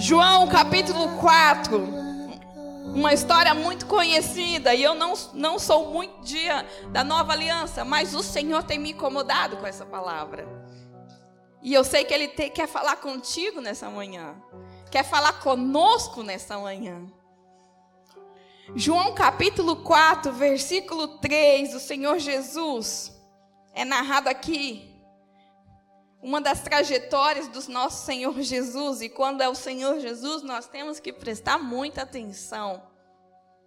João capítulo 4. Uma história muito conhecida. E eu não, não sou muito dia da nova aliança, mas o Senhor tem me incomodado com essa palavra. E eu sei que Ele te, quer falar contigo nessa manhã. Quer falar conosco nessa manhã. João capítulo 4, versículo 3, o Senhor Jesus é narrado aqui uma das trajetórias do nosso Senhor Jesus, e quando é o Senhor Jesus, nós temos que prestar muita atenção,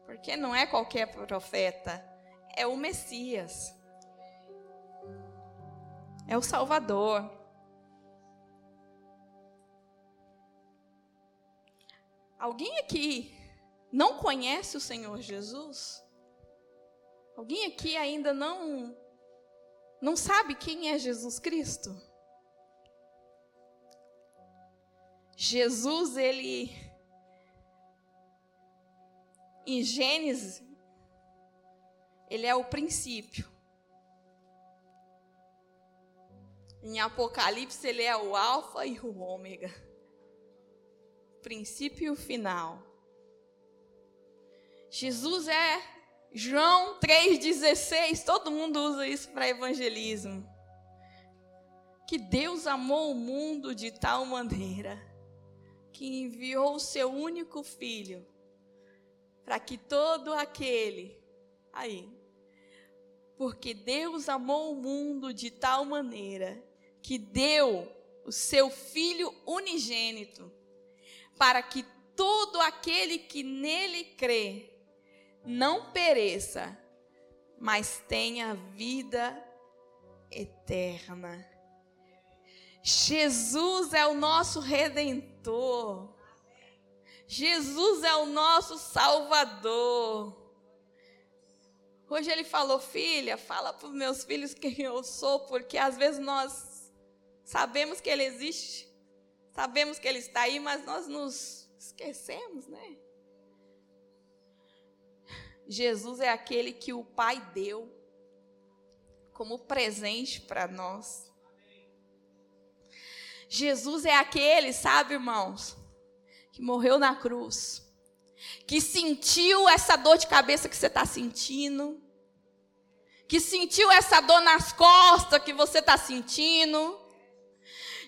porque não é qualquer profeta, é o Messias, é o Salvador. Alguém aqui não conhece o Senhor Jesus? Alguém aqui ainda não não sabe quem é Jesus Cristo? Jesus, ele. Em Gênesis, ele é o princípio. Em Apocalipse, ele é o Alfa e o Ômega. Princípio e o final. Jesus é João 3,16. Todo mundo usa isso para evangelismo. Que Deus amou o mundo de tal maneira que enviou o seu único filho, para que todo aquele, aí, porque Deus amou o mundo de tal maneira que deu o seu filho unigênito, para que todo aquele que nele crê não pereça, mas tenha vida eterna. Jesus é o nosso redentor. Jesus é o nosso salvador. Hoje ele falou, filha, fala para os meus filhos quem eu sou, porque às vezes nós sabemos que ele existe, sabemos que ele está aí, mas nós nos esquecemos, né? Jesus é aquele que o Pai deu como presente para nós. Jesus é aquele, sabe, irmãos, que morreu na cruz, que sentiu essa dor de cabeça que você está sentindo, que sentiu essa dor nas costas que você está sentindo.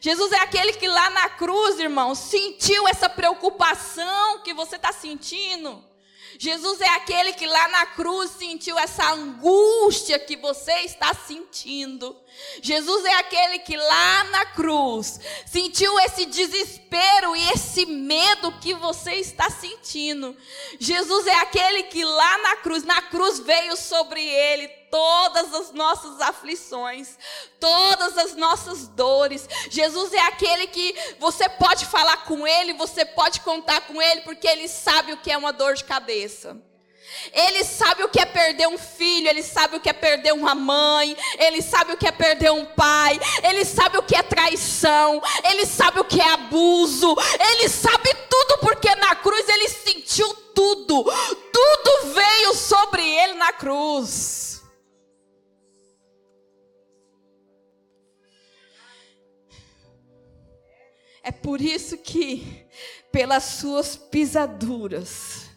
Jesus é aquele que lá na cruz, irmão, sentiu essa preocupação que você está sentindo. Jesus é aquele que lá na cruz sentiu essa angústia que você está sentindo. Jesus é aquele que lá na cruz sentiu esse desespero e esse medo que você está sentindo. Jesus é aquele que lá na cruz, na cruz veio sobre ele todas as nossas aflições, todas as nossas dores. Jesus é aquele que você pode falar com ele, você pode contar com ele, porque ele sabe o que é uma dor de cabeça. Ele sabe o que é perder um filho, ele sabe o que é perder uma mãe, ele sabe o que é perder um pai, ele sabe o que é traição, ele sabe o que é abuso, ele sabe tudo porque na cruz ele sentiu tudo, tudo veio sobre ele na cruz. É por isso que, pelas suas pisaduras,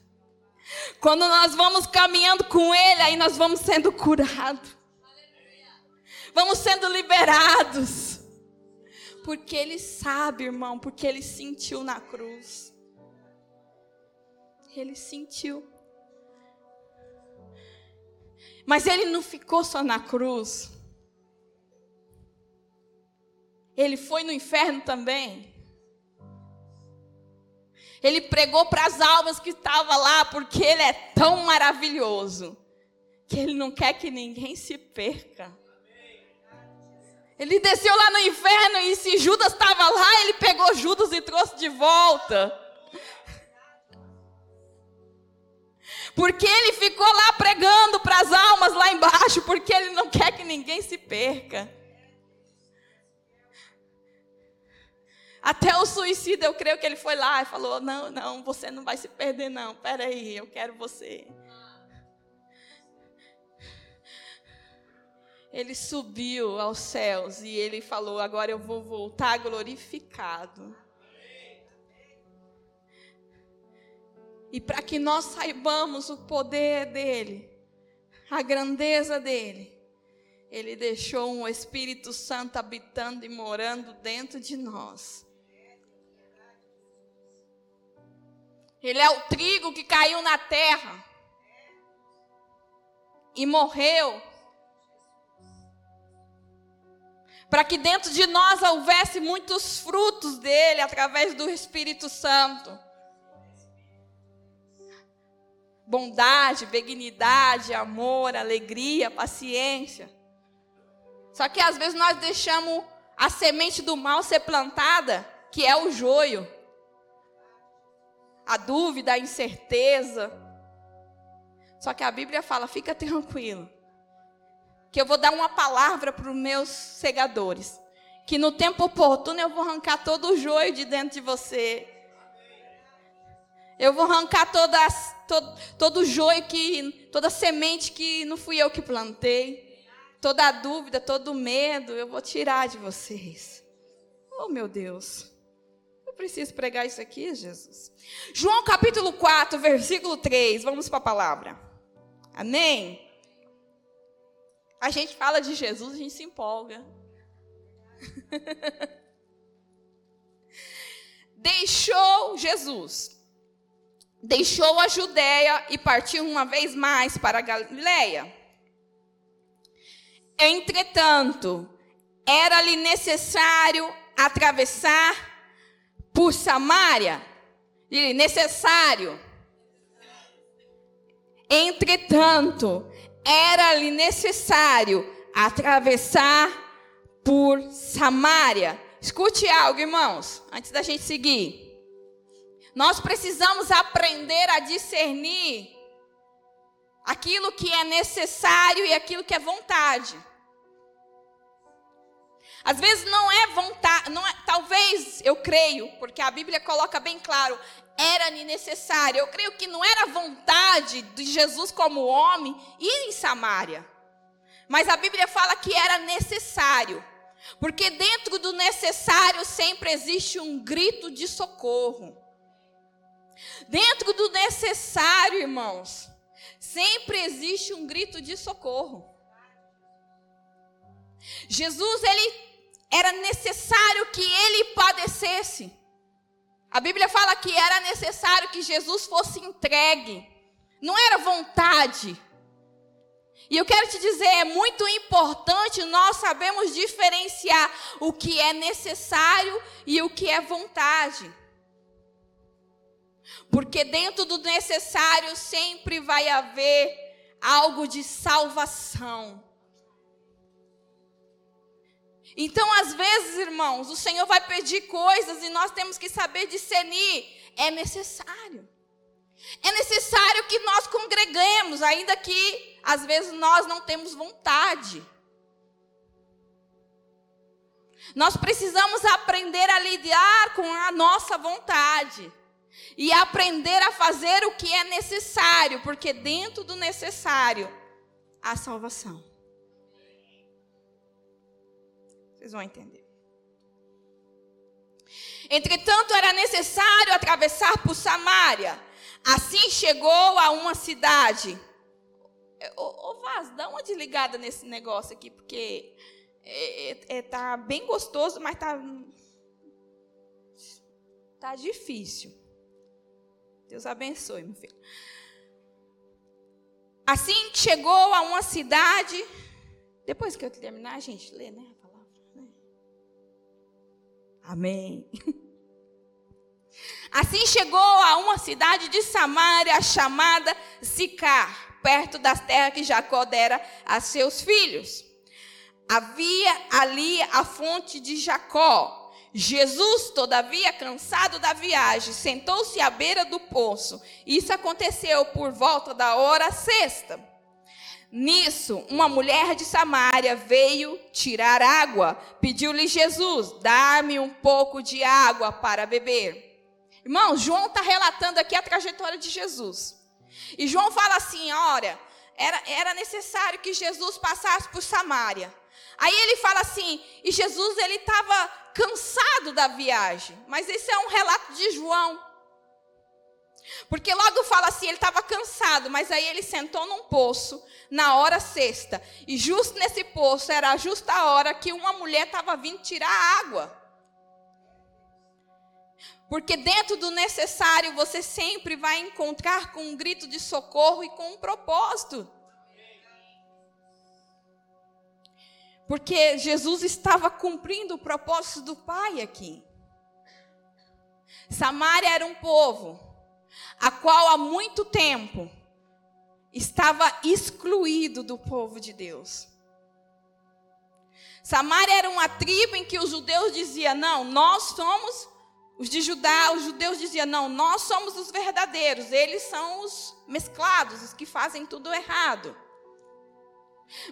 quando nós vamos caminhando com Ele, aí nós vamos sendo curados, vamos sendo liberados, porque Ele sabe, irmão, porque Ele sentiu na cruz. Ele sentiu. Mas Ele não ficou só na cruz. Ele foi no inferno também. Ele pregou para as almas que estavam lá, porque Ele é tão maravilhoso, que Ele não quer que ninguém se perca. Ele desceu lá no inferno e se Judas estava lá, ele pegou Judas e trouxe de volta. Porque ele ficou lá pregando para as almas lá embaixo, porque ele não quer que ninguém se perca. Até o suicida, eu creio que ele foi lá e falou: Não, não, você não vai se perder, não. Peraí, eu quero você. Ele subiu aos céus e ele falou: Agora eu vou voltar glorificado. E para que nós saibamos o poder dele, a grandeza dele, ele deixou um Espírito Santo habitando e morando dentro de nós. Ele é o trigo que caiu na terra e morreu. Para que dentro de nós houvesse muitos frutos dele através do Espírito Santo. Bondade, benignidade, amor, alegria, paciência. Só que às vezes nós deixamos a semente do mal ser plantada, que é o joio. A dúvida, a incerteza. Só que a Bíblia fala: fica tranquilo, que eu vou dar uma palavra para os meus segadores, que no tempo oportuno eu vou arrancar todo o joio de dentro de você. Eu vou arrancar todas, todo, o joio que, toda semente que não fui eu que plantei toda a dúvida, todo o medo, eu vou tirar de vocês. Oh, meu Deus. Preciso pregar isso aqui, Jesus. João capítulo 4, versículo 3. Vamos para a palavra. Amém? A gente fala de Jesus, a gente se empolga. Deixou Jesus. Deixou a Judéia e partiu uma vez mais para a Galileia Entretanto, era-lhe necessário atravessar por Samaria. E necessário. Entretanto, era-lhe necessário atravessar por Samaria. Escute algo, irmãos, antes da gente seguir. Nós precisamos aprender a discernir aquilo que é necessário e aquilo que é vontade. Às vezes não é vontade, não é, talvez eu creio, porque a Bíblia coloca bem claro, era necessário. Eu creio que não era vontade de Jesus como homem ir em Samaria. Mas a Bíblia fala que era necessário. Porque dentro do necessário sempre existe um grito de socorro. Dentro do necessário, irmãos, sempre existe um grito de socorro. Jesus, ele era necessário que ele padecesse. A Bíblia fala que era necessário que Jesus fosse entregue. Não era vontade. E eu quero te dizer, é muito importante nós sabemos diferenciar o que é necessário e o que é vontade. Porque dentro do necessário sempre vai haver algo de salvação. Então, às vezes, irmãos, o Senhor vai pedir coisas e nós temos que saber discernir. É necessário. É necessário que nós congreguemos, ainda que às vezes nós não temos vontade. Nós precisamos aprender a lidar com a nossa vontade e aprender a fazer o que é necessário, porque dentro do necessário há salvação. Vocês vão entender. Entretanto, era necessário atravessar por Samaria. Assim chegou a uma cidade. Ô, ô Vaz, dá uma desligada nesse negócio aqui, porque é, é, é, tá bem gostoso, mas tá, tá difícil. Deus abençoe, meu filho. Assim chegou a uma cidade. Depois que eu terminar, a gente lê, né? Amém. Assim chegou a uma cidade de Samaria chamada Sicar, perto das terras que Jacó dera a seus filhos. Havia ali a fonte de Jacó. Jesus, todavia, cansado da viagem, sentou-se à beira do poço. Isso aconteceu por volta da hora sexta. Nisso, uma mulher de Samaria veio tirar água. Pediu-lhe Jesus: dá-me um pouco de água para beber. Irmão, João está relatando aqui a trajetória de Jesus. E João fala assim: olha, era, era necessário que Jesus passasse por Samaria. Aí ele fala assim, e Jesus ele estava cansado da viagem. Mas esse é um relato de João. Porque logo fala assim, ele estava cansado, mas aí ele sentou num poço na hora sexta. E justo nesse poço era justa a hora que uma mulher estava vindo tirar água. Porque dentro do necessário você sempre vai encontrar com um grito de socorro e com um propósito. Porque Jesus estava cumprindo o propósito do Pai aqui. Samaria era um povo a qual há muito tempo estava excluído do povo de Deus. Samaria era uma tribo em que os judeus diziam: não, nós somos os de Judá, os judeus diziam: não, nós somos os verdadeiros, eles são os mesclados, os que fazem tudo errado.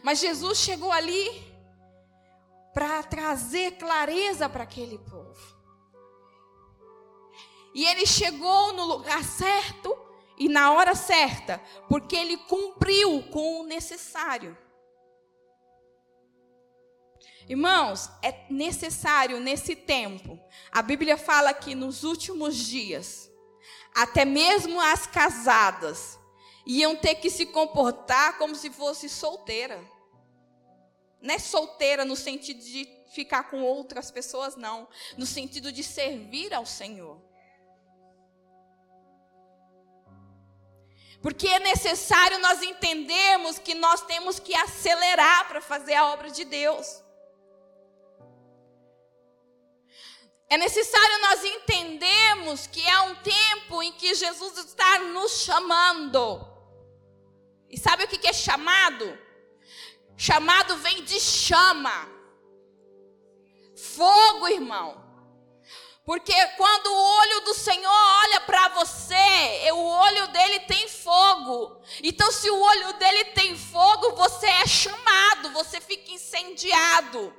Mas Jesus chegou ali para trazer clareza para aquele povo. E ele chegou no lugar certo e na hora certa, porque ele cumpriu com o necessário. Irmãos, é necessário nesse tempo. A Bíblia fala que nos últimos dias, até mesmo as casadas iam ter que se comportar como se fosse solteira. Não é solteira no sentido de ficar com outras pessoas, não. No sentido de servir ao Senhor. Porque é necessário nós entendermos que nós temos que acelerar para fazer a obra de Deus. É necessário nós entendermos que é um tempo em que Jesus está nos chamando. E sabe o que é chamado? Chamado vem de chama. Fogo, irmão. Porque quando o olho do Senhor olha para você, o olho dele tem fogo. Então, se o olho dele tem fogo, você é chamado, você fica incendiado.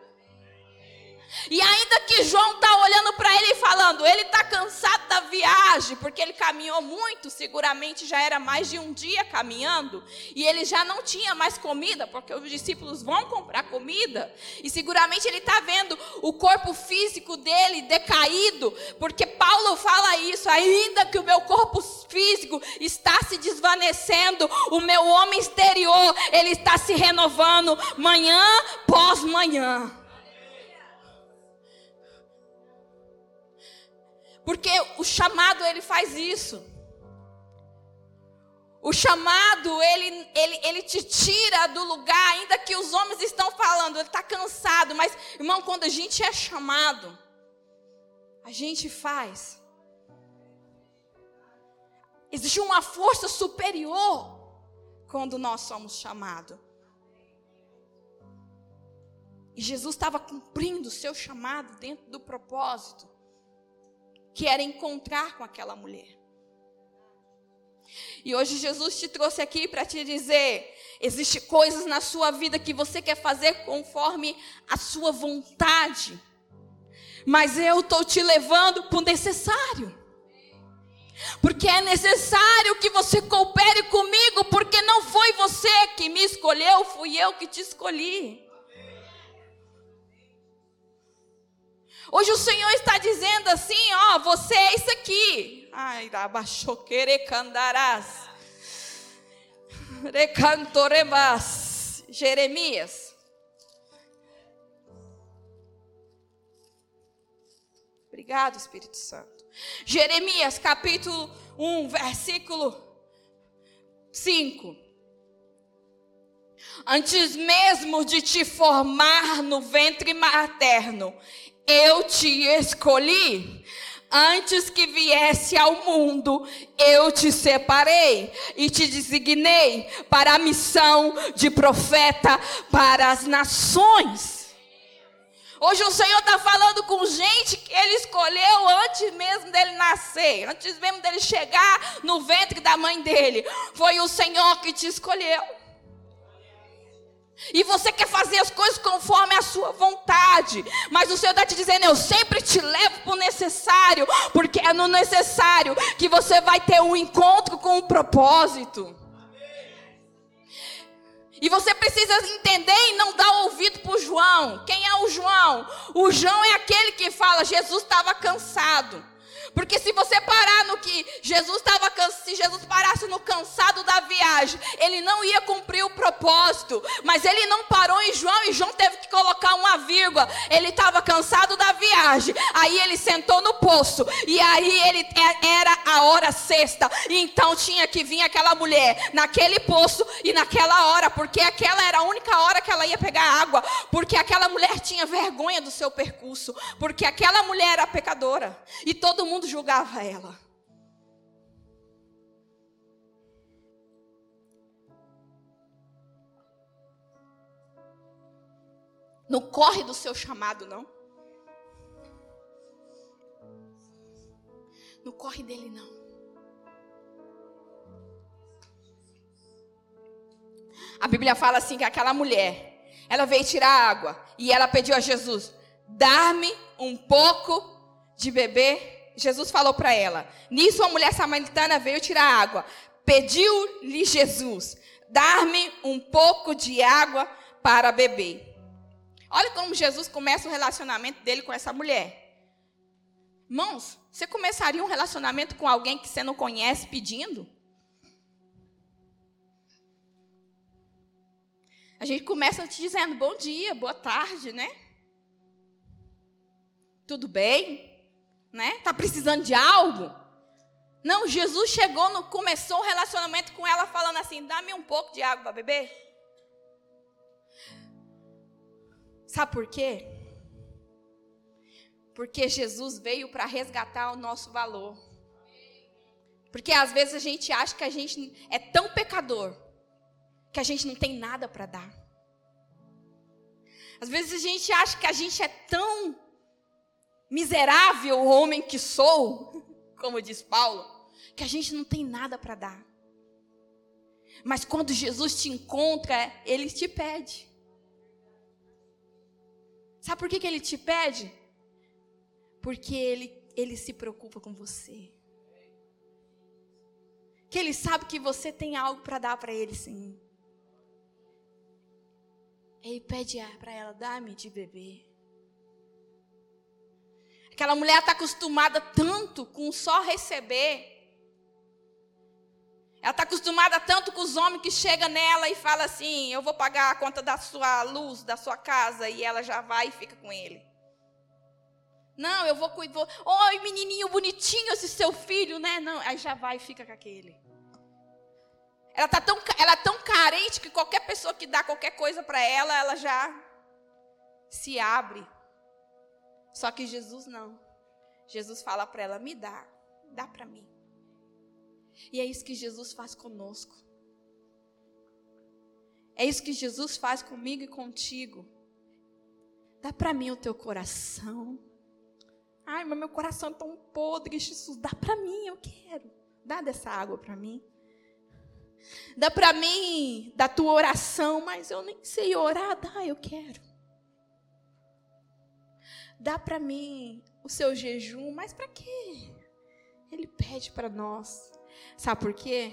E ainda que João está olhando para ele e falando, ele está cansado da viagem, porque ele caminhou muito, seguramente já era mais de um dia caminhando, e ele já não tinha mais comida, porque os discípulos vão comprar comida, e seguramente ele está vendo o corpo físico dele decaído, porque Paulo fala isso, ainda que o meu corpo físico está se desvanecendo, o meu homem exterior, ele está se renovando manhã pós manhã. Porque o chamado ele faz isso. O chamado, ele, ele, ele te tira do lugar, ainda que os homens estão falando, ele está cansado. Mas, irmão, quando a gente é chamado, a gente faz. Existe uma força superior quando nós somos chamados. E Jesus estava cumprindo o seu chamado dentro do propósito que era encontrar com aquela mulher. E hoje Jesus te trouxe aqui para te dizer: existe coisas na sua vida que você quer fazer conforme a sua vontade, mas eu estou te levando para o necessário. Porque é necessário que você coopere comigo, porque não foi você que me escolheu, fui eu que te escolhi. Hoje o Senhor está dizendo assim: ó, você é isso aqui. Ai, abaixou candarás. Recantorebas. Jeremias. Obrigado, Espírito Santo. Jeremias, capítulo 1, versículo 5. Antes mesmo de te formar no ventre materno, eu te escolhi. Antes que viesse ao mundo, eu te separei e te designei para a missão de profeta para as nações. Hoje o Senhor está falando com gente que Ele escolheu antes mesmo dele nascer, antes mesmo dele chegar no ventre da mãe dele. Foi o Senhor que te escolheu. E você quer fazer as coisas conforme a sua vontade. Mas o Senhor está te dizendo: eu sempre te levo para o necessário. Porque é no necessário que você vai ter um encontro com o um propósito. E você precisa entender e não dar ouvido para o João. Quem é o João? O João é aquele que fala: Jesus estava cansado. Porque se você parar no que Jesus estava cansado viagem, ele não ia cumprir o propósito. Mas ele não parou em João e João teve que colocar uma vírgula. Ele estava cansado da viagem. Aí ele sentou no poço. E aí ele é, era a hora sexta. E então tinha que vir aquela mulher naquele poço e naquela hora, porque aquela era a única hora que ela ia pegar água. Porque aquela mulher tinha vergonha do seu percurso. Porque aquela mulher era pecadora. E todo mundo julgava ela. Não corre do seu chamado, não. Não corre dele, não. A Bíblia fala assim que aquela mulher, ela veio tirar água e ela pediu a Jesus: "Dar-me um pouco de beber". Jesus falou para ela. Nisso a mulher samaritana veio tirar água. Pediu-lhe Jesus: "Dar-me um pouco de água para beber". Olha como Jesus começa o relacionamento dele com essa mulher. Irmãos, você começaria um relacionamento com alguém que você não conhece pedindo? A gente começa te dizendo bom dia, boa tarde, né? Tudo bem? Né? Tá precisando de algo? Não, Jesus chegou, no, começou o relacionamento com ela falando assim: dá-me um pouco de água para beber. Sabe por quê? Porque Jesus veio para resgatar o nosso valor. Porque às vezes a gente acha que a gente é tão pecador que a gente não tem nada para dar. Às vezes a gente acha que a gente é tão miserável, homem que sou, como diz Paulo, que a gente não tem nada para dar. Mas quando Jesus te encontra, ele te pede. Sabe por que, que ele te pede? Porque ele, ele se preocupa com você. Que ele sabe que você tem algo para dar para ele, sim. Ele pede para ela, dá-me de beber. Aquela mulher está acostumada tanto com só receber ela está acostumada tanto com os homens que chegam nela e fala assim: Eu vou pagar a conta da sua luz, da sua casa, e ela já vai e fica com ele. Não, eu vou cuidar. Oi, menininho bonitinho, esse seu filho, né? Não, aí já vai e fica com aquele. Ela tá tão, ela é tão carente que qualquer pessoa que dá qualquer coisa para ela, ela já se abre. Só que Jesus não. Jesus fala para ela: Me dá, dá para mim. E é isso que Jesus faz conosco. É isso que Jesus faz comigo e contigo. Dá para mim o teu coração. Ai, mas meu coração é tão podre, Jesus. Dá para mim, eu quero. Dá dessa água para mim. Dá para mim da tua oração, mas eu nem sei orar. Dá, eu quero. Dá para mim o seu jejum, mas para quê? Ele pede para nós. Sabe por quê?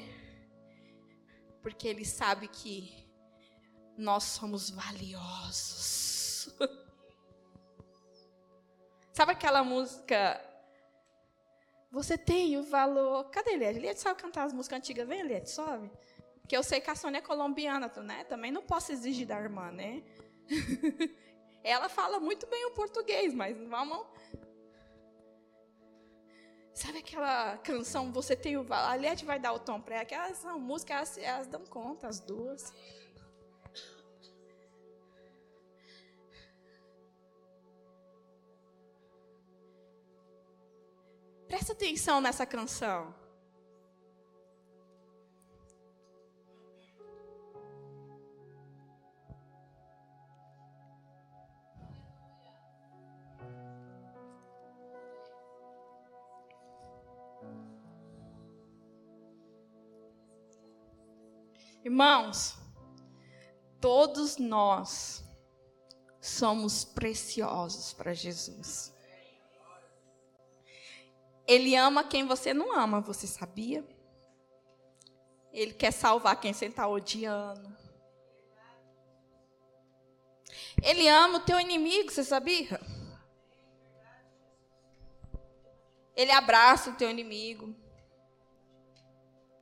Porque ele sabe que nós somos valiosos. sabe aquela música? Você tem o valor. Cadê Eliette? Eliette sabe cantar as músicas antigas. Vem, Eliette, sobe. Porque eu sei que a Sônia é colombiana, né? Também não posso exigir da irmã, né? Ela fala muito bem o português, mas vamos Sabe aquela canção Você Tem o Valor? A Liette vai dar o tom para ela. Aquelas são músicas, elas, elas dão conta, as duas. Presta atenção nessa canção. Irmãos, todos nós somos preciosos para Jesus. Ele ama quem você não ama, você sabia? Ele quer salvar quem você está odiando. Ele ama o teu inimigo, você sabia? Ele abraça o teu inimigo.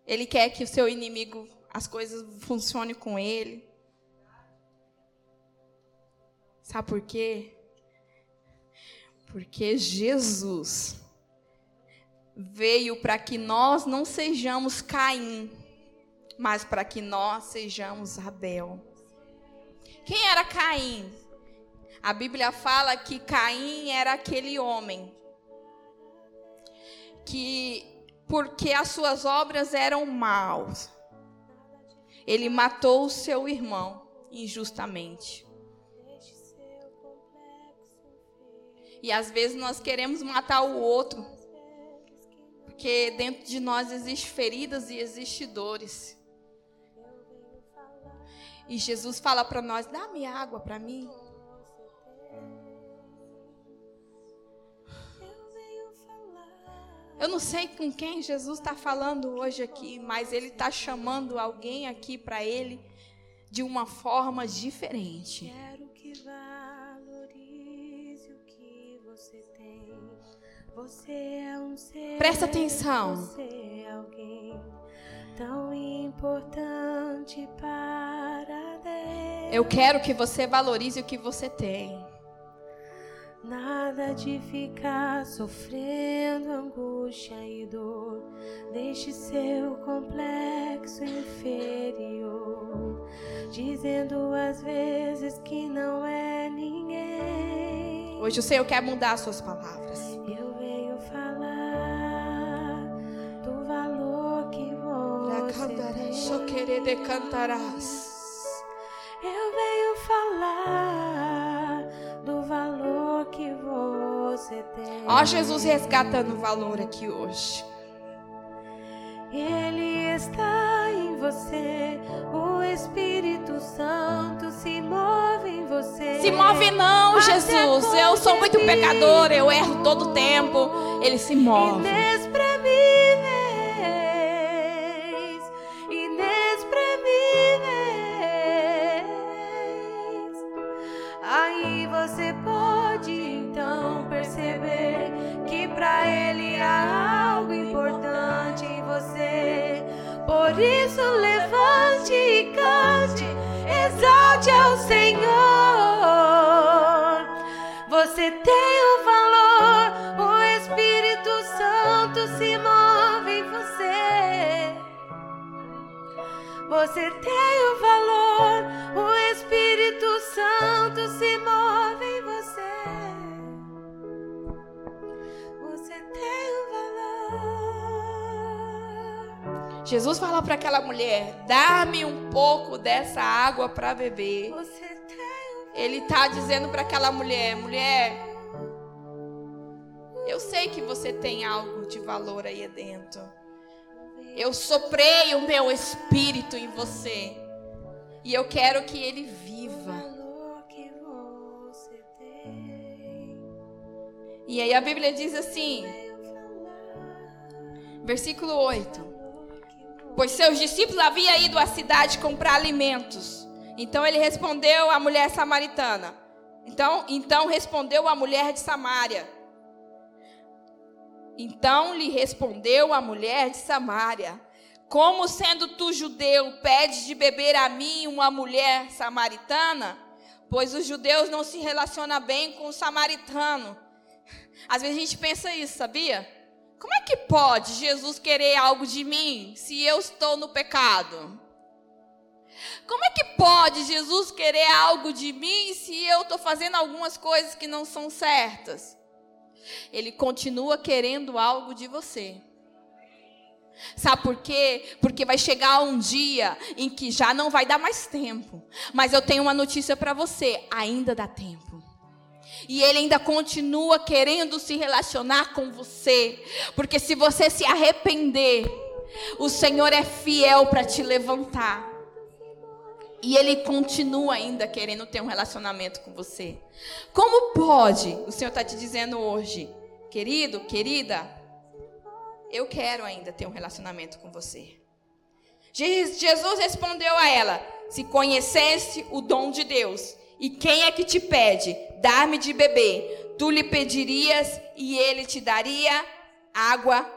Ele quer que o seu inimigo as coisas funcionem com ele. Sabe por quê? Porque Jesus veio para que nós não sejamos Caim, mas para que nós sejamos Abel. Quem era Caim? A Bíblia fala que Caim era aquele homem que porque as suas obras eram maus, ele matou o seu irmão injustamente. E às vezes nós queremos matar o outro, porque dentro de nós existem feridas e existem dores. E Jesus fala para nós: dá-me água para mim. Eu não sei com quem Jesus está falando hoje aqui, mas Ele está chamando alguém aqui para Ele de uma forma diferente. Quero que valorize o que você tem. Você é um ser. Presta atenção. Você é alguém tão importante para Deus. Eu quero que você valorize o que você tem. Nada de ficar sofrendo angústia e dor. Deixe seu complexo inferior, dizendo às vezes que não é ninguém. Hoje o Senhor quer mudar as suas palavras. Eu venho falar do valor que você. Só querer decantarás. Eu venho falar do valor que você tem. Ó Jesus resgatando o valor aqui hoje. Ele está em você, o Espírito Santo se move em você. Se move não, Jesus. Eu sou muito pecador, eu erro todo tempo. Ele se move. Você tem o valor, o Espírito Santo se move em você. Você tem o valor. Jesus fala para aquela mulher: dá-me um pouco dessa água para beber. Você tem Ele está dizendo para aquela mulher: mulher, eu sei que você tem algo de valor aí dentro. Eu soprei o meu espírito em você. E eu quero que ele viva. E aí a Bíblia diz assim, versículo 8: Pois seus discípulos haviam ido à cidade comprar alimentos. Então ele respondeu à mulher samaritana. Então, então respondeu a mulher de Samaria: então lhe respondeu a mulher de Samaria: Como sendo tu judeu, pedes de beber a mim uma mulher samaritana? Pois os judeus não se relacionam bem com o samaritano. Às vezes a gente pensa isso, sabia? Como é que pode Jesus querer algo de mim se eu estou no pecado? Como é que pode Jesus querer algo de mim se eu estou fazendo algumas coisas que não são certas? Ele continua querendo algo de você. Sabe por quê? Porque vai chegar um dia em que já não vai dar mais tempo. Mas eu tenho uma notícia para você: ainda dá tempo. E ele ainda continua querendo se relacionar com você. Porque se você se arrepender, o Senhor é fiel para te levantar. E ele continua ainda querendo ter um relacionamento com você. Como pode? O Senhor está te dizendo hoje, querido, querida, eu quero ainda ter um relacionamento com você. Jesus respondeu a ela: Se conhecesse o dom de Deus, e quem é que te pede, dar-me de beber, tu lhe pedirias e ele te daria água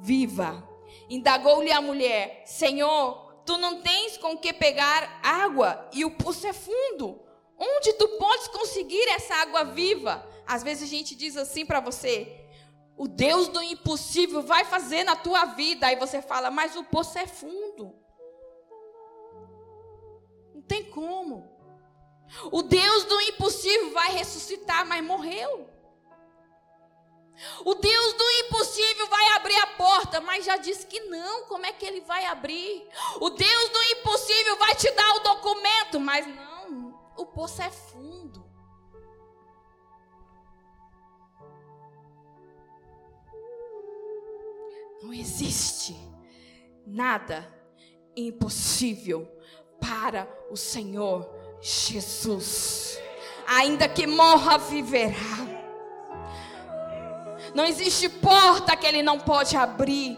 viva. Indagou-lhe a mulher: Senhor, tu não tens com que pegar água e o poço é fundo. Onde tu podes conseguir essa água viva? Às vezes a gente diz assim para você: o Deus do impossível vai fazer na tua vida. Aí você fala, mas o poço é fundo. Não tem como. O Deus do impossível vai ressuscitar, mas morreu. O Deus do impossível vai abrir a porta, mas já disse que não. Como é que ele vai abrir? O Deus do impossível vai te dar o documento, mas não. O poço é fundo. Não existe nada impossível para o Senhor Jesus. Ainda que morra, viverá. Não existe porta que ele não pode abrir.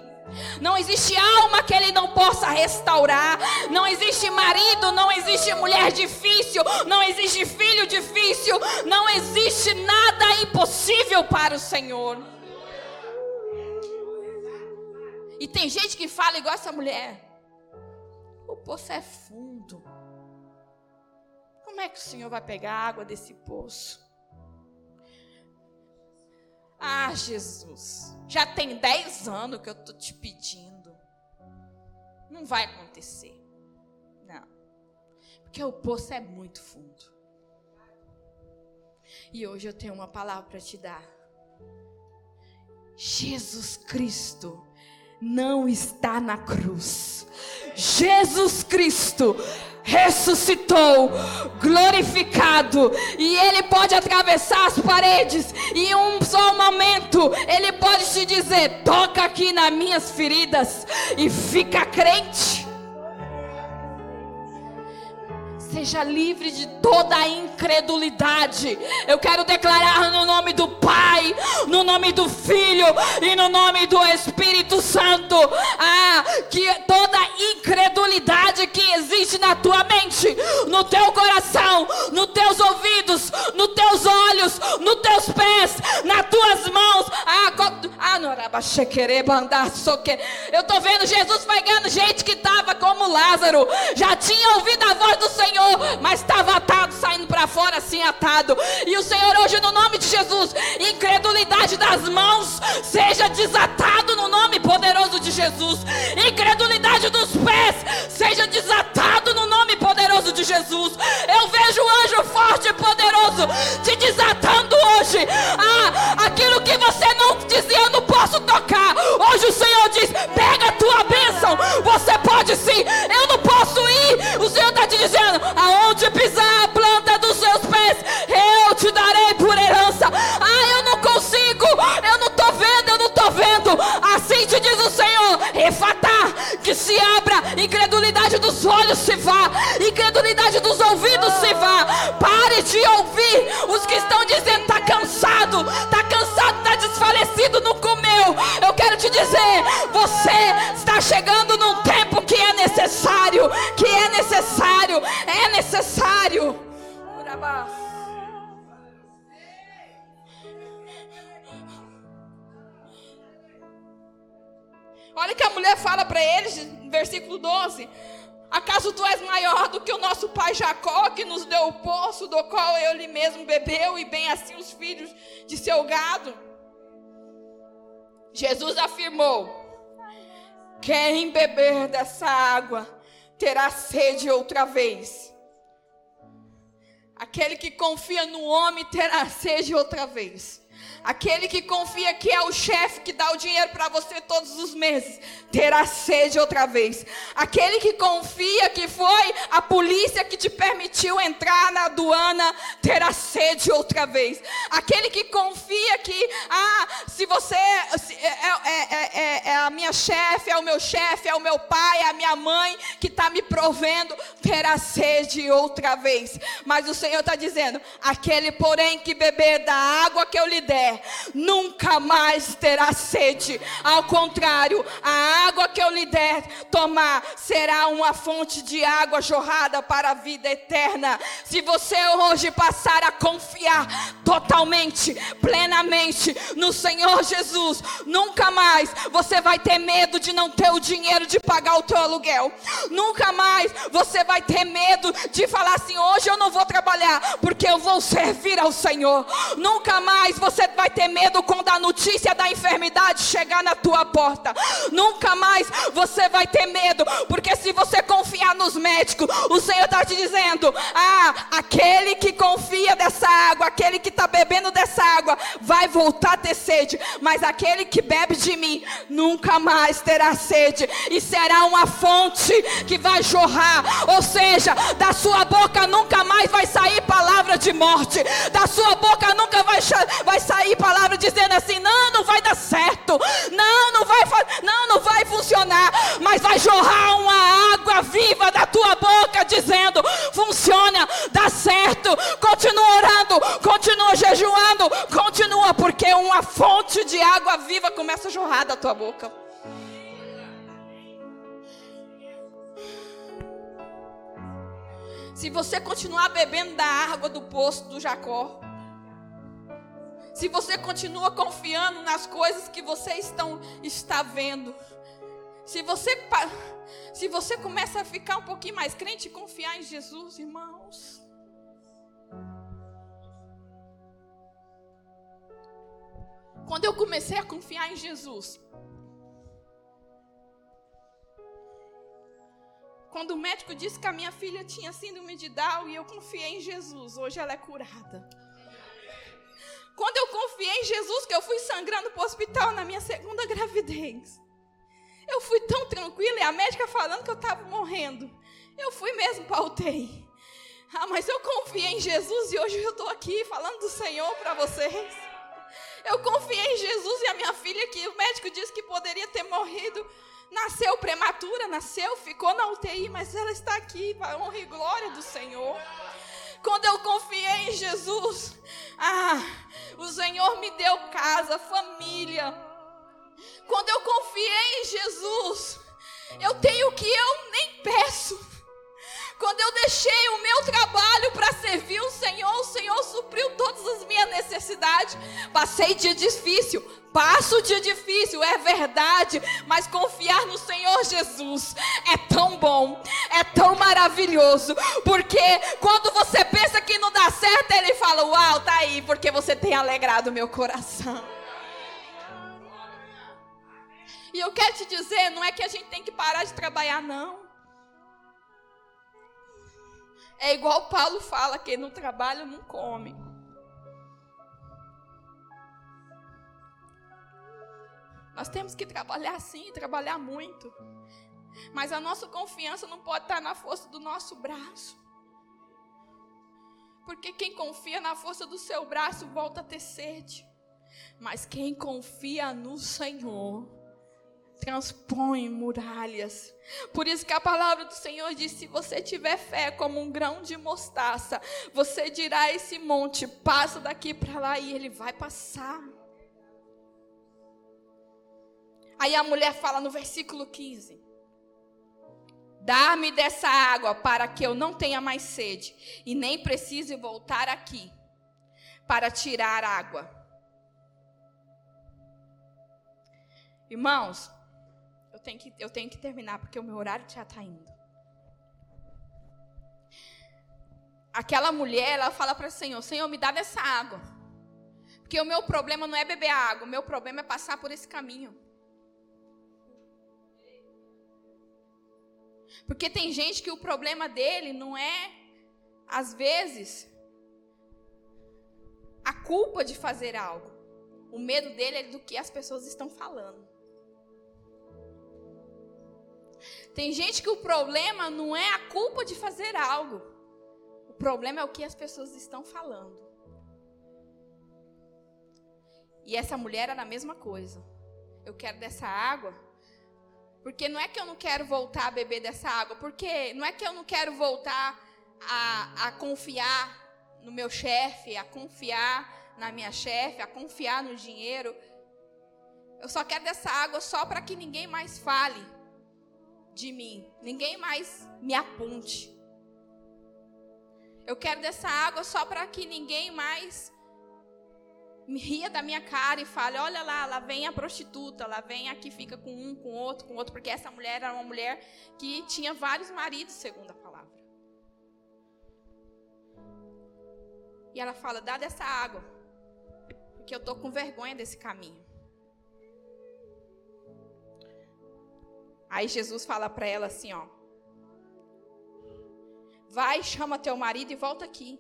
Não existe alma que ele não possa restaurar. Não existe marido, não existe mulher difícil, não existe filho difícil, não existe nada impossível para o Senhor. E tem gente que fala igual essa mulher. O poço é fundo. Como é que o Senhor vai pegar água desse poço? Ah, Jesus, já tem 10 anos que eu estou te pedindo. Não vai acontecer. Não. Porque o poço é muito fundo. E hoje eu tenho uma palavra para te dar. Jesus Cristo não está na cruz. Jesus Cristo ressuscitou, glorificado, e Ele pode atravessar as paredes, e em um só momento, Ele pode te dizer: toca aqui nas minhas feridas, e fica crente. Seja livre de toda a incredulidade. Eu quero declarar no nome do Pai, no nome do Filho e no nome do Espírito Santo, ah, que toda incredulidade que existe na tua mente, no teu coração, nos teus ouvidos, nos teus olhos, nos teus pés, nas tuas mãos, ah, ah eu estou vendo Jesus pegando gente que estava como Lázaro, já tinha ouvido a voz do Senhor Senhor, mas estava atado, saindo para fora assim atado. E o Senhor, hoje, no nome de Jesus, incredulidade das mãos, seja desatado Olha que a mulher fala para eles, versículo 12: Acaso tu és maior do que o nosso pai Jacó, que nos deu o poço, do qual ele mesmo bebeu, e bem assim os filhos de seu gado? Jesus afirmou: Quem beber dessa água terá sede outra vez. Aquele que confia no homem terá sede outra vez. Aquele que confia que é o chefe que dá o dinheiro para você todos os meses, terá sede outra vez. Aquele que confia que foi a polícia que te permitiu entrar na aduana, terá sede outra vez. Aquele que confia que, ah, se você se, é, é, é, é, a minha chefe, é o meu chefe, é o meu pai, é a minha mãe que está me provendo, terá sede outra vez. Mas o Senhor está dizendo: aquele, porém, que beber da água que eu lhe der, nunca mais terá sede. Ao contrário, a água que eu lhe der tomar será uma fonte de água jorrada para a vida eterna. Se você hoje passar a confiar totalmente, plenamente no Senhor Jesus, nunca mais você vai ter medo de não ter o dinheiro de pagar o teu aluguel. Nunca mais você vai ter medo de falar assim: hoje eu não vou trabalhar, porque eu vou servir ao Senhor. Nunca mais você vai ter medo quando a notícia da enfermidade chegar na tua porta. Nunca mais você vai ter medo, porque se você nos médicos, o Senhor está te dizendo: ah, aquele que confia dessa água, aquele que está bebendo dessa água, vai voltar a ter sede, mas aquele que bebe de mim nunca mais terá sede, e será uma fonte que vai jorrar, ou seja, da sua boca nunca mais vai sair palavra de morte, da sua boca nunca vai, vai sair palavra dizendo assim: não, não vai dar certo, não, não vai, não, não vai funcionar, mas vai jorrar uma água viva da tua boca dizendo: funciona, dá certo, continua orando, continua jejuando, continua, porque uma fonte de água viva começa a jorrar da tua boca. Se você continuar bebendo da água do poço do Jacó, se você continua confiando nas coisas que você estão, está vendo, se você, se você começa a ficar um pouquinho mais crente e confiar em Jesus, irmãos. Quando eu comecei a confiar em Jesus, Quando o médico disse que a minha filha tinha síndrome de Down e eu confiei em Jesus, hoje ela é curada. Quando eu confiei em Jesus, que eu fui sangrando para o hospital na minha segunda gravidez, eu fui tão tranquila e a médica falando que eu estava morrendo. Eu fui mesmo para UTI. Ah, mas eu confiei em Jesus e hoje eu estou aqui falando do Senhor para vocês. Eu confiei em Jesus e a minha filha, que o médico disse que poderia ter morrido, nasceu prematura, nasceu, ficou na UTI, mas ela está aqui para honra e glória do Senhor. Quando eu confiei em Jesus, ah, o Senhor me deu casa, família. Quando eu confiei em Jesus, eu tenho o que eu nem peço. Quando eu deixei o meu trabalho para servir o Senhor, o Senhor supriu todas as minhas necessidades. Passei dia difícil, passo dia difícil, é verdade, mas confiar no Senhor Jesus é tão bom, é tão maravilhoso, porque quando você pensa que não dá certo, Ele fala: Uau, tá aí, porque você tem alegrado meu coração. E eu quero te dizer, não é que a gente tem que parar de trabalhar, não. É igual Paulo fala: quem não trabalha não come. Nós temos que trabalhar sim, trabalhar muito. Mas a nossa confiança não pode estar na força do nosso braço. Porque quem confia na força do seu braço volta a ter sede. Mas quem confia no Senhor transpõe muralhas. Por isso que a palavra do Senhor diz: se você tiver fé como um grão de mostaça, você dirá a esse monte: passa daqui para lá, e ele vai passar. Aí a mulher fala no versículo 15: Dá-me dessa água para que eu não tenha mais sede e nem precise voltar aqui para tirar água. Irmãos, eu tenho que, eu tenho que terminar, porque o meu horário já está indo. Aquela mulher, ela fala para o Senhor: Senhor, me dá dessa água. Porque o meu problema não é beber água, o meu problema é passar por esse caminho. Porque tem gente que o problema dele não é, às vezes, a culpa de fazer algo. O medo dele é do que as pessoas estão falando. Tem gente que o problema não é a culpa de fazer algo. O problema é o que as pessoas estão falando. E essa mulher era a mesma coisa. Eu quero dessa água. Porque não é que eu não quero voltar a beber dessa água. Porque não é que eu não quero voltar a, a confiar no meu chefe, a confiar na minha chefe, a confiar no dinheiro. Eu só quero dessa água só para que ninguém mais fale de mim, ninguém mais me aponte. Eu quero dessa água só para que ninguém mais me ria da minha cara e fale: olha lá, lá vem a prostituta, lá vem a que fica com um, com outro, com outro, porque essa mulher era uma mulher que tinha vários maridos, segundo a palavra. E ela fala: dá dessa água, porque eu estou com vergonha desse caminho. Aí Jesus fala para ela assim: ó, vai, chama teu marido e volta aqui.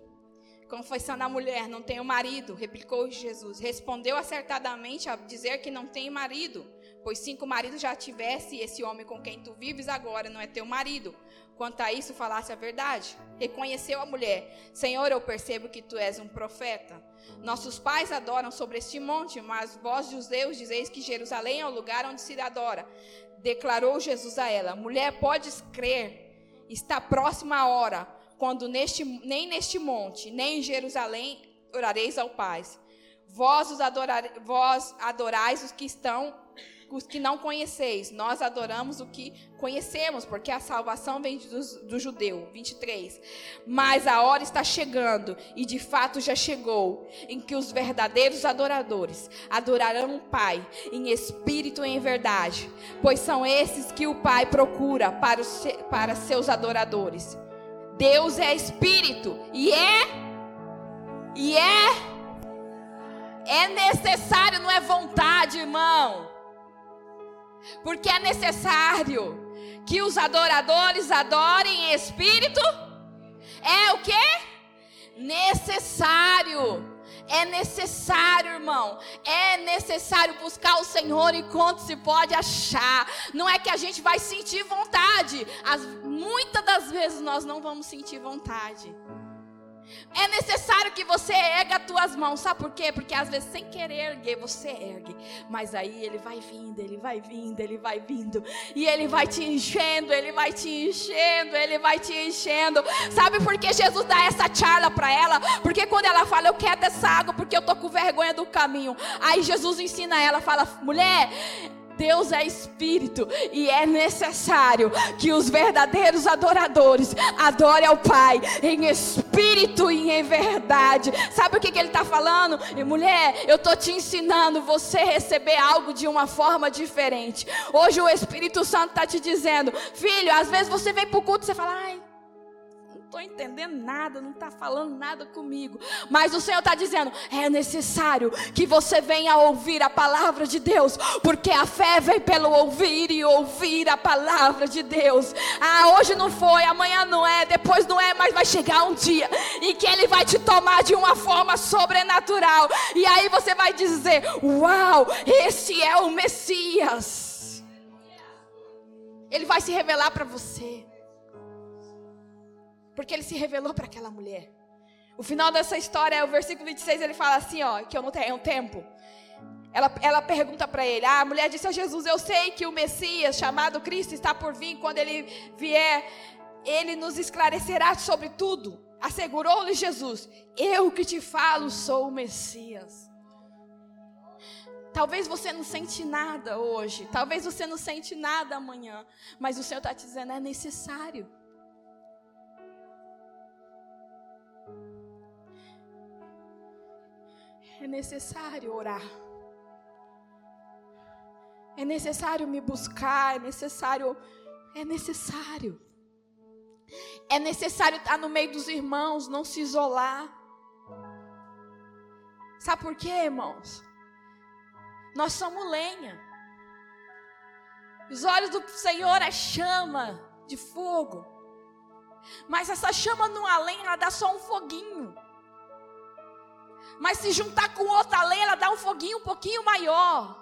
Confessando a mulher, não tenho marido, replicou Jesus. Respondeu acertadamente a dizer que não tem marido, pois cinco maridos já tivesse e esse homem com quem tu vives agora não é teu marido. Quanto a isso, falasse a verdade. Reconheceu a mulher: Senhor, eu percebo que tu és um profeta. Nossos pais adoram sobre este monte, mas vós, judeus, dizeis que Jerusalém é o lugar onde se adora. Declarou Jesus a ela: Mulher, podes crer, está próxima a hora quando neste, nem neste monte, nem em Jerusalém orareis ao Pai. Vós, os adorar, vós adorais os que estão, os que não conheceis. Nós adoramos o que conhecemos, porque a salvação vem do, do judeu. 23. Mas a hora está chegando, e de fato já chegou, em que os verdadeiros adoradores adorarão o Pai em espírito e em verdade, pois são esses que o Pai procura para, os, para seus adoradores. Deus é espírito e é e é é necessário, não é vontade, irmão. Porque é necessário que os adoradores adorem em espírito. É o que? Necessário. É necessário, irmão. É necessário buscar o Senhor enquanto se pode achar. Não é que a gente vai sentir vontade. As, muitas das vezes nós não vamos sentir vontade. É necessário que você erga as tuas mãos. Sabe por quê? Porque às vezes sem querer erguer, você ergue. Mas aí ele vai vindo, ele vai vindo, ele vai vindo. E ele vai te enchendo, ele vai te enchendo, ele vai te enchendo. Sabe por que Jesus dá essa charla para ela? Porque quando ela fala, eu quero dessa água porque eu tô com vergonha do caminho. Aí Jesus ensina ela, fala, mulher Deus é espírito e é necessário que os verdadeiros adoradores adorem ao Pai em espírito e em verdade. Sabe o que, que ele está falando? E mulher, eu estou te ensinando você receber algo de uma forma diferente. Hoje o Espírito Santo está te dizendo, filho, às vezes você vem para o culto e você fala, ai estou entendendo nada, não está falando nada comigo. Mas o Senhor está dizendo: é necessário que você venha ouvir a palavra de Deus, porque a fé vem pelo ouvir e ouvir a palavra de Deus. Ah, hoje não foi, amanhã não é, depois não é, mas vai chegar um dia em que Ele vai te tomar de uma forma sobrenatural, e aí você vai dizer: Uau, esse é o Messias. Ele vai se revelar para você. Porque ele se revelou para aquela mulher. O final dessa história é o versículo 26, ele fala assim, ó, que eu não tenho tempo. Ela, ela pergunta para ele: ah, a mulher disse a Jesus: Eu sei que o Messias, chamado Cristo, está por vir. Quando ele vier, ele nos esclarecerá sobre tudo. Assegurou-lhe Jesus: Eu que te falo sou o Messias. Talvez você não sente nada hoje, talvez você não sente nada amanhã, mas o Senhor está te dizendo: é necessário. É necessário orar. É necessário me buscar, é necessário, é necessário. É necessário estar no meio dos irmãos, não se isolar. Sabe por quê, irmãos? Nós somos lenha. Os olhos do Senhor é chama de fogo. Mas essa chama não além, ela dá só um foguinho. Mas se juntar com outra lenha, ela dá um foguinho um pouquinho maior.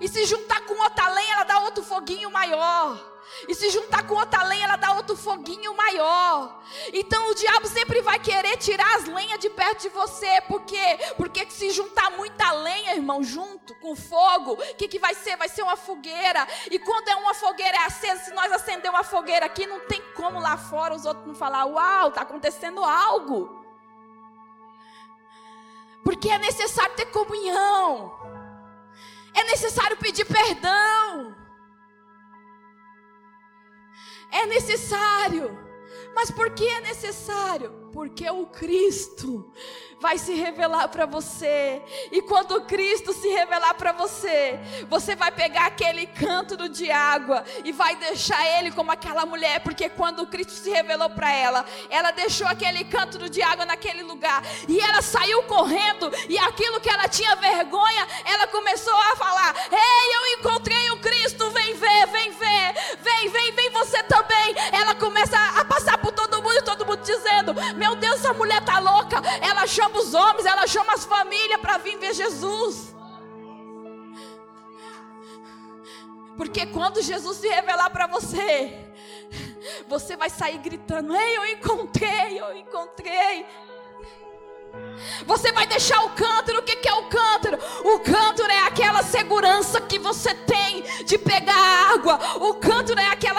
E se juntar com outra lenha, ela dá outro foguinho maior. E se juntar com outra lenha, ela dá outro foguinho maior. Então o diabo sempre vai querer tirar as lenhas de perto de você. Por quê? Porque se juntar muita lenha, irmão, junto com fogo, o que, que vai ser? Vai ser uma fogueira. E quando é uma fogueira é acesa, se nós acender uma fogueira aqui, não tem como lá fora os outros não falar: Uau, está acontecendo algo. Porque é necessário ter comunhão. É necessário pedir perdão. É necessário. Mas por que é necessário? Porque o Cristo vai se revelar para você. E quando Cristo se revelar para você, você vai pegar aquele cântaro de água e vai deixar ele como aquela mulher, porque quando Cristo se revelou para ela, ela deixou aquele cântaro de água naquele lugar e ela saiu correndo e aquilo que ela tinha vergonha, ela começou a falar: "Ei, eu encontrei o Cristo, vem ver, vem ver. Vem, vem, vem você também". Ela começa a "Meu Deus, essa mulher tá louca". Ela chama os homens, ela chama as famílias para vir ver Jesus. Porque quando Jesus se revelar para você, você vai sair gritando: Ei, eu encontrei, eu encontrei. Você vai deixar o cântaro. O que é o cântaro? O cântaro é aquela segurança que você tem de pegar água. O cântaro é aquela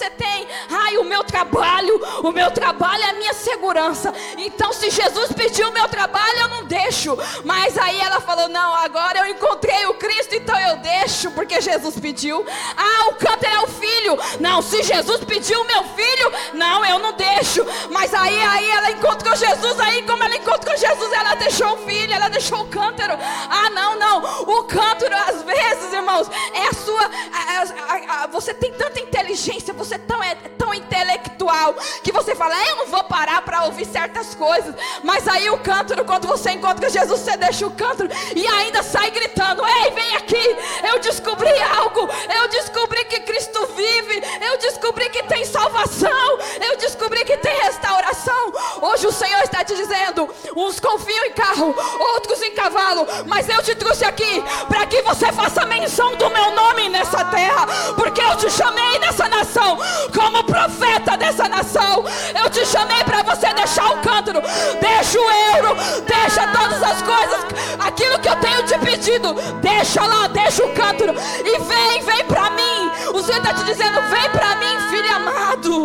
você tem. Ai, o meu trabalho, o meu trabalho é a minha segurança. Então, se Jesus pediu o meu trabalho, eu não deixo. Mas aí ela falou: Não, agora eu encontrei o Cristo, então eu deixo, porque Jesus pediu. Ah, o cântaro é o filho. Não, se Jesus pediu o meu filho, não, eu não deixo. Mas aí, aí ela encontrou Jesus, aí como ela encontrou Jesus, ela deixou o filho, ela deixou o cântaro. Ah, não, não. O cântaro, às vezes, irmãos, é a sua. A, a, a, você tem tanta inteligência, você tão, é tão intelectual, que você fala, eu não vou parar para ouvir certas coisas. Mas aí o cântaro, quando você encontra Jesus, você deixa o cântaro e ainda sai gritando: Ei, vem aqui, eu descobri algo. Eu descobri que Cristo vive. Eu descobri que tem salvação. Eu descobri que tem restauração. Hoje o Senhor está te dizendo: uns confiam em carro, outros em cavalo, mas eu te trouxe aqui para que você faça menção do meu nome nessa terra, porque eu te chamei nessa nação como profeta dessa nação. Eu te chamei para você deixar o cântaro, deixa o euro, deixa todas as coisas, aquilo que eu tenho te pedido, deixa lá, deixa o cântaro e vem, vem para mim. O Senhor está te dizendo: vem para mim,